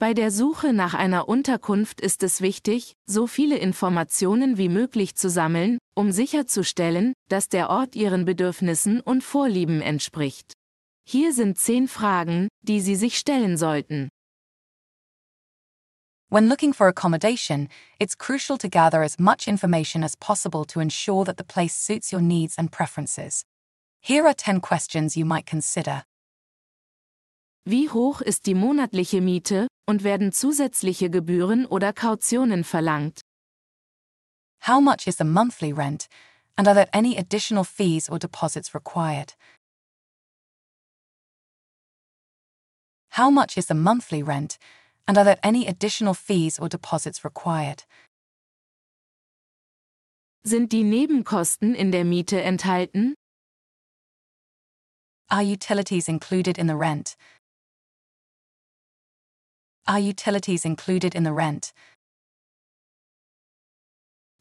Bei der Suche nach einer Unterkunft ist es wichtig, so viele Informationen wie möglich zu sammeln, um sicherzustellen, dass der Ort Ihren Bedürfnissen und Vorlieben entspricht. Hier sind zehn Fragen, die Sie sich stellen sollten. When looking for accommodation, it's crucial to gather as much information as possible to ensure that the place suits your needs and preferences. Here are 10 questions you might consider. Wie hoch ist die monatliche Miete und werden zusätzliche Gebühren oder Kautionen verlangt? How much is the monthly rent, and are there any additional fees or deposits required? How much is the monthly rent, and are there any additional fees or deposits required? Sind die Nebenkosten in der Miete enthalten? Are utilities included in the rent? Are utilities included in the rent?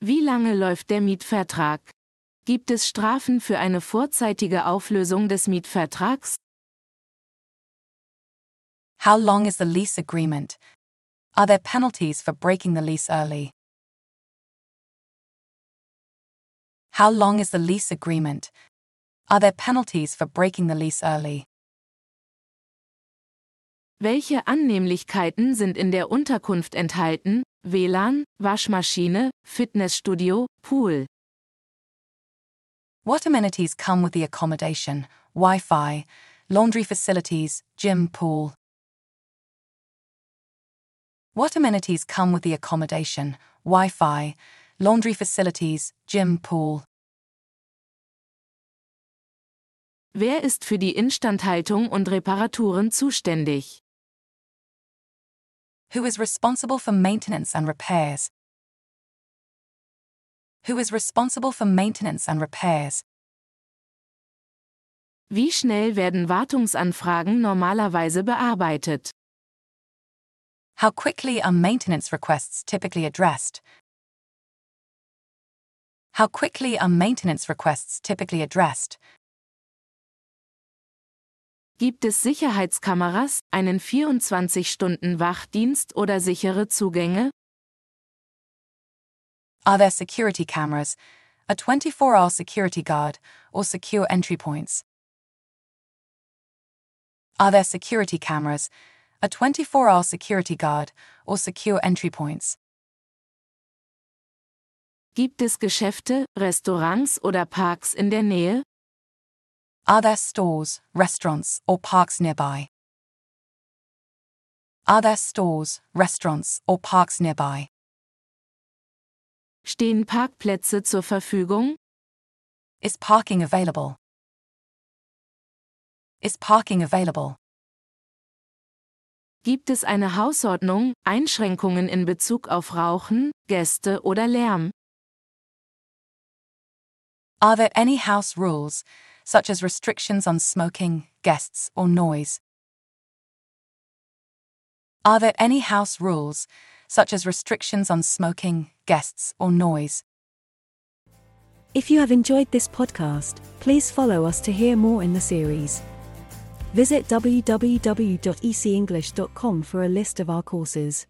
Wie lange läuft der Mietvertrag? Gibt es Strafen für eine vorzeitige Auflösung des Mietvertrags? How long is the lease agreement? Are there penalties for breaking the lease early? How long is the lease agreement? Are there penalties for breaking the lease early? Welche Annehmlichkeiten sind in der Unterkunft enthalten? WLAN, Waschmaschine, Fitnessstudio, Pool. What amenities come with the accommodation? Wi Fi, laundry facilities, gym, pool. What amenities come with the accommodation? Wi Fi, laundry facilities, gym, pool. Wer ist für die Instandhaltung und Reparaturen zuständig? Who is responsible for maintenance and repairs? Who is responsible for maintenance and repairs? Wie schnell werden Wartungsanfragen normalerweise bearbeitet? How quickly are maintenance requests typically addressed? How quickly are maintenance requests typically addressed? Gibt es Sicherheitskameras, einen 24-Stunden-Wachdienst oder sichere Zugänge? Are there security cameras, a 24 hour security guard, or secure entry points? Are there security cameras, a 24 hour security guard, or secure entry points? Gibt es Geschäfte, Restaurants oder Parks in der Nähe? Are there stores, restaurants, or parks nearby? Are there stores, restaurants, or parks nearby? Stehen Parkplätze zur Verfügung? Is parking available? Is parking available? Gibt es eine Hausordnung, Einschränkungen in Bezug auf Rauchen, Gäste oder Lärm? Are there any house rules, such as restrictions on smoking, guests, or noise? Are there any house rules, such as restrictions on smoking, guests, or noise? If you have enjoyed this podcast, please follow us to hear more in the series. Visit www.ecenglish.com for a list of our courses.